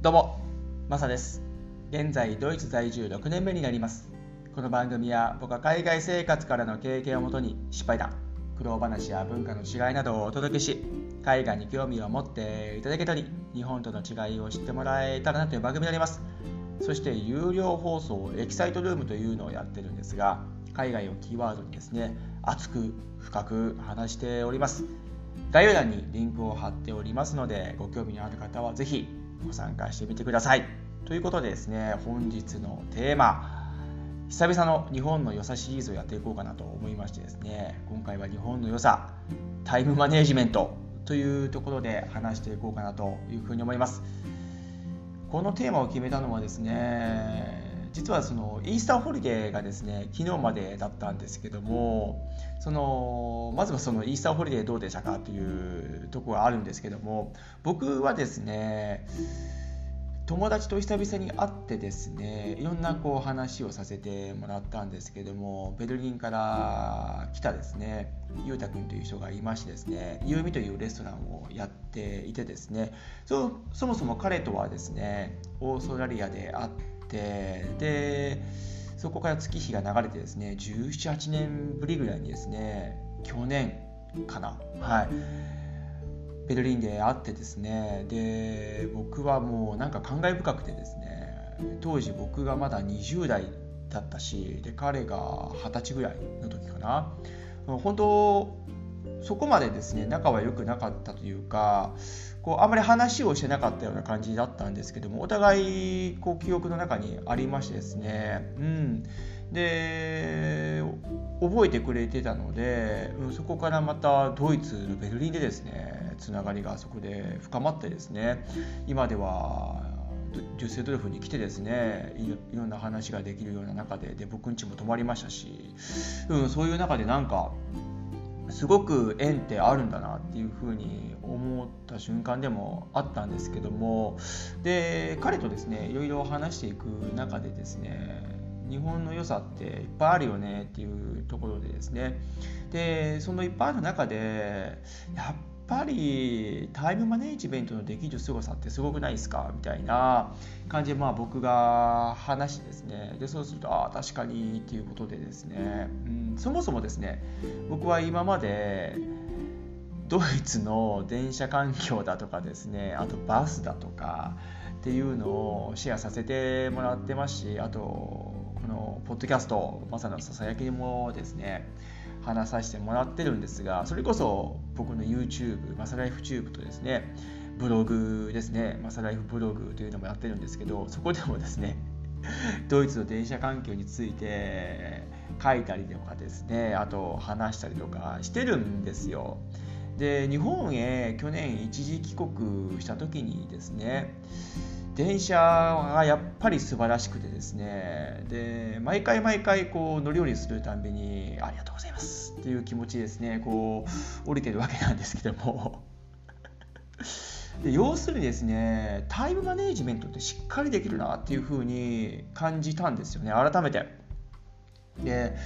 どうも、マサです。現在、ドイツ在住6年目になります。この番組は僕は海外生活からの経験をもとに失敗談、苦労話や文化の違いなどをお届けし、海外に興味を持っていただけたり、日本との違いを知ってもらえたらなという番組になります。そして、有料放送、エキサイトルームというのをやってるんですが、海外をキーワードにですね、熱く深く話しております。概要欄にリンクを貼っておりますので、ご興味のある方はぜひご参加してみてください。ということでですね、本日のテーマ、久々の日本の良さシリーズをやっていこうかなと思いましてですね、今回は日本の良さ、タイムマネジメントというところで話していこうかなというふうに思います。このテーマを決めたのはですね、実はそのイースターホリデーがですね昨日までだったんですけどもそのまずはそのイースターホリデーどうでしたかというところがあるんですけども僕はですね友達と久々に会ってですねいろんなこう話をさせてもらったんですけどもベルリンから来たですねゆうたくんという人がいましてですねゆうみというレストランをやっていてですねそそもそも彼とはですねオーストラリアで会ってってでそこから月日が流れてですね1718年ぶりぐらいにですね去年かな。はい。ベルリンで会ってですねで僕はもうなんか感慨深くてですね当時僕がまだ20代だったしで彼が二十歳ぐらいの時かな。本当そこまでですね仲は良くなかったというかこうあまり話をしてなかったような感じだったんですけどもお互いこう記憶の中にありましてですね、うん、で覚えてくれてたので、うん、そこからまたドイツのベルリンでですねつながりがそこで深まってですね今ではデュッセドルフに来てですねいろんな話ができるような中でで僕ん家も泊まりましたし、うん、そういう中でなんかすごく縁ってあるんだなっていうふうに思った瞬間でもあったんですけどもで彼とですねいろいろ話していく中でですね日本の良さっていっぱいあるよねっていうところでですね。でそのいっぱいある中でやっぱりタイムマネジメントのできる凄さってすごくないですかみたいな感じでまあ僕が話してですね。でそうするとああ確かにっていうことでですね、うん、そもそもですね僕は今までドイツの電車環境だとかですねあとバスだとかっていうのをシェアさせてもらってますしあとこのポッドキャストまさのささやきもですね話させてもらってるんですがそれこそ僕の YouTube マサライフチューブとですねブログですねマサライフブログというのもやってるんですけどそこでもですね ドイツの電車環境について書いたりとかですねあと話したりとかしてるんですよ。で日本へ去年一時帰国した時にですね電車がやっぱり素晴らしくてですね。で毎回毎回こう乗り降りするたんびにありがとうございますっていう気持ちですね。こう降りてるわけなんですけども。で要するにですねタイムマネジメントってしっかりできるなっていうふうに感じたんですよね。改めて。で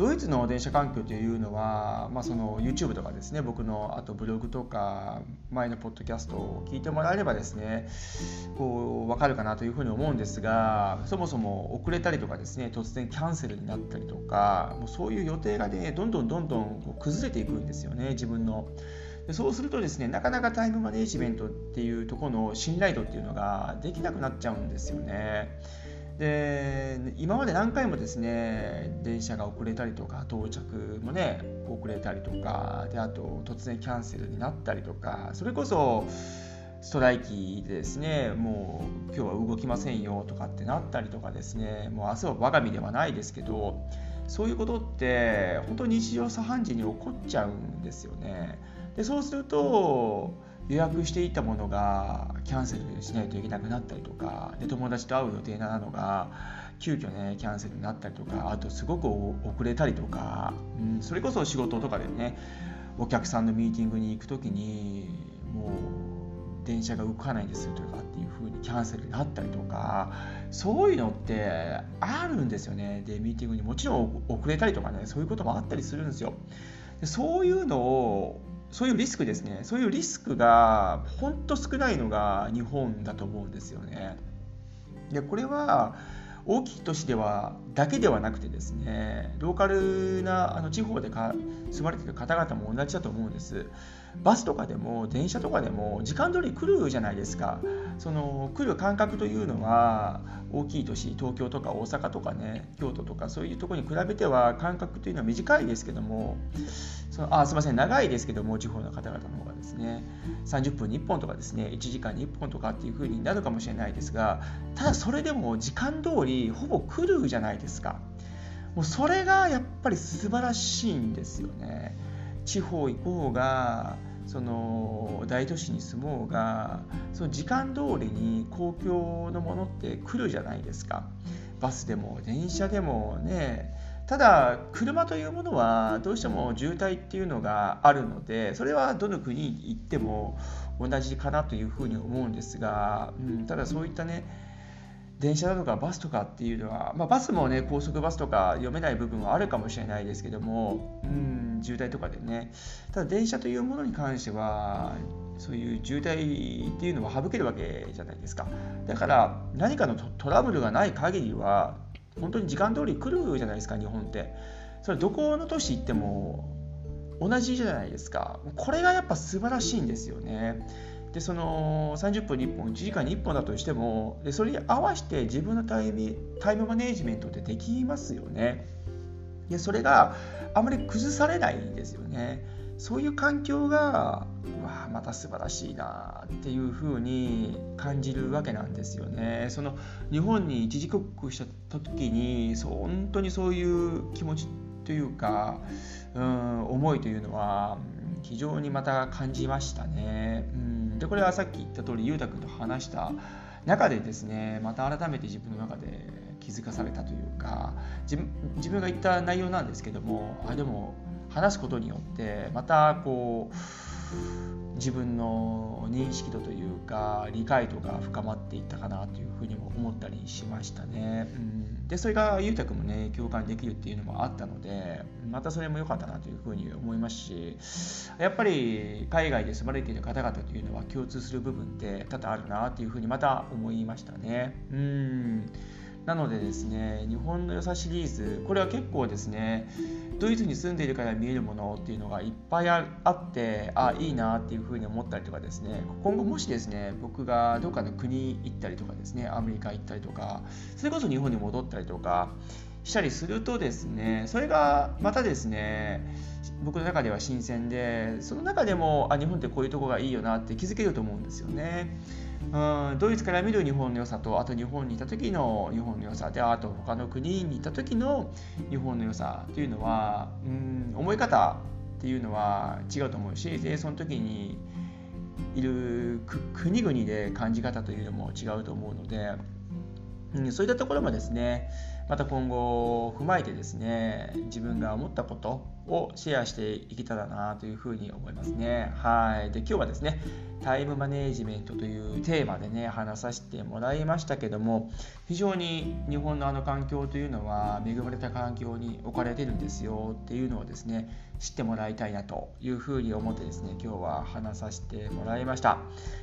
ドイツの電車環境というのは、まあ、その YouTube とかですね僕のあとブログとか前のポッドキャストを聞いてもらえればですねこう分かるかなというふうに思うんですがそもそも遅れたりとかですね突然キャンセルになったりとかもうそういう予定がねどんどんどんどんこう崩れていくんですよね自分の。でそうするとですねなかなかタイムマネジメントっていうところの信頼度っていうのができなくなっちゃうんですよね。で今まで何回もですね電車が遅れたりとか到着もね遅れたりとかであと突然キャンセルになったりとかそれこそストライキでですねもう今日は動きませんよとかってなったりとかですねもう明日は我が身ではないですけどそういうことって本当に日常茶飯事に起こっちゃうんですよね。でそうすると予約していたものがキャンセルしないといけなくなったりとかで友達と会う予定なのが急遽ねキャンセルになったりとかあとすごく遅れたりとか、うん、それこそ仕事とかでねお客さんのミーティングに行く時にもう電車が動かないんですよとかっていう風にキャンセルになったりとかそういうのってあるんですよね。でミーティングにもちろん遅れたりとかねそういうこともあったりするんですよ。そういうのをそういうリスクですねそういうリスクがほんと少ないのが日本だと思うんですよね。でこれは大きい都市ではだけではなくてですねローカルなあの地方で住まれている方々も同じだと思うんですバスとかでも電車とかでも時間通り来るじゃないですか。その来る間隔というのは大きい都市東京とか大阪とかね京都とかそういうとこに比べては間隔というのは短いですけどもそのあすみません長いですけども地方の方々の方がですね30分に1本とかですね1時間に1本とかっていう風になるかもしれないですがただそれでも時間通りほぼ来るじゃないですか。もうそれがやっぱり素晴らしいんですよね。地方行こうがその大都市に住もうがその時間通りに公共のものって来るじゃないですか。バスでも電車でもね。ただ車というものはどうしても渋滞っていうのがあるのでそれはどの国に行っても同じかなというふうに思うんですが、うん、ただそういったね電車だとかバスとかっていうのは、まあ、バスもね高速バスとか読めない部分はあるかもしれないですけども、うん、渋滞とかでね。ただ電車というものに関してはそういう渋滞っていうのは省けるわけじゃないですか。だから何かのトラブルがない限りは本当に時間通り来るじゃないですか日本って。それどこの都市行っても同じじゃないですか。これがやっぱ素晴らしいんですよね。でその30分に1本1時間に1本だとしてもでそれに合わせて自分のタイムタイムマネジメントってできますよねでそれがあまり崩されないんですよねそういう環境がうわまた素晴らしいなっていうふうに感じるわけなんですよね。その日本に一時帰国した時にそう本当にそういう気持ちというか、うん、思いというのは非常にまた感じましたね。うん、でこれはさっき言った通り裕太君と話した中でですねまた改めて自分の中で気づかされたというか自分が言った内容なんですけどもあでも話すことによってまたこう自分の認識度というか理解度が深まっていったかなというふうにも思ったりしましたね。うん、でそれが裕太君もね共感できるっていうのもあったのでまたそれも良かったなというふうに思いますしやっぱり海外で住まれている方々というのは共通する部分って多々あるなというふうにまた思いましたね。うんなのでですね日本の良さシリーズこれは結構ですねドイツに住んでいるから見えるものっていうのがいっぱいあってあいいなっていうふうに思ったりとかですね今後もしですね僕がどっかの国行ったりとかですねアメリカ行ったりとかそれこそ日本に戻ったりとかしたりするとですねそれがまたですね僕の中では新鮮でその中でもあ日本ってこういうとこがいいよなって気づけると思うんですよね。うんドイツから見る日本の良さとあと日本にいた時の日本の良さであと他の国にいた時の日本の良さというのはうん思い方っていうのは違うと思うしでその時にいる国々で感じ方というのも違うと思うので、うん、そういったところもですねまた今後踏まえてですね自分が思ったことをシェアしていけたらなというふうに思いますね。はい。で今日はですねタイムマネージメントというテーマでね話させてもらいましたけども非常に日本のあの環境というのは恵まれた環境に置かれてるんですよっていうのをですね知ってもらいたいなというふうに思ってですね今日は話させてもらいました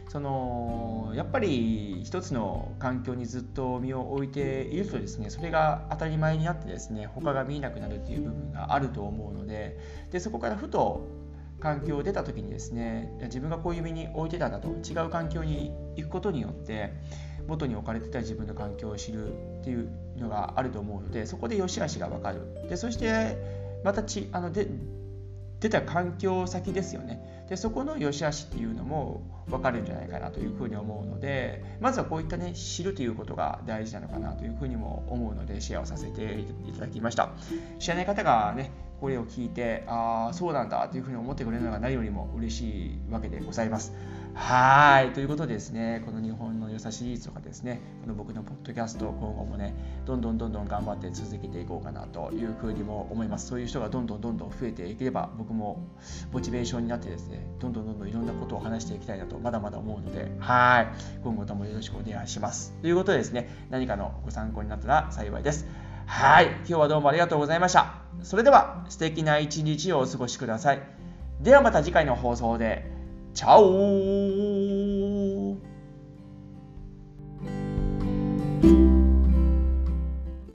そのやっぱり一つの環境にずっと身を置いているとですねそれが当たり前になってですね他が見えなくなるっていう部分があると思うのででそこからふと環境を出た時にですね自分がこういう身に置いてたんだと違う環境に行くことによって元に置かれてた自分の環境を知るっていうのがあると思うのでそこで良し悪しが分かる。でそしてまたちあので出た環境先ですよね。でそこの良し悪しっていうのも分かるんじゃないかなというふうに思うのでまずはこういったね知るということが大事なのかなというふうにも思うのでシェアをさせていただきました。知らない方がねこれを聞いてああそうなんだというふうに思ってくれるのが何よりも嬉しいわけでございます。はい。ということでですねこの日本の良さシリーズとかですねこの僕のポッドキャスト今後もねどんどんどんどん頑張って続けていこうかなというふうにも思います。そういう人がどんどんどんどん増えていければ僕もモチベーションになってですねどんどんどんどんいろんなことを話していきたいなとまだまだ思うのではい。今後ともよろしくお願いします。ということでですね何かのご参考になったら幸いです。はい。今日はどうもありがとうございました。それでは素敵な一日をお過ごしください。ではまた次回の放送で。チャオ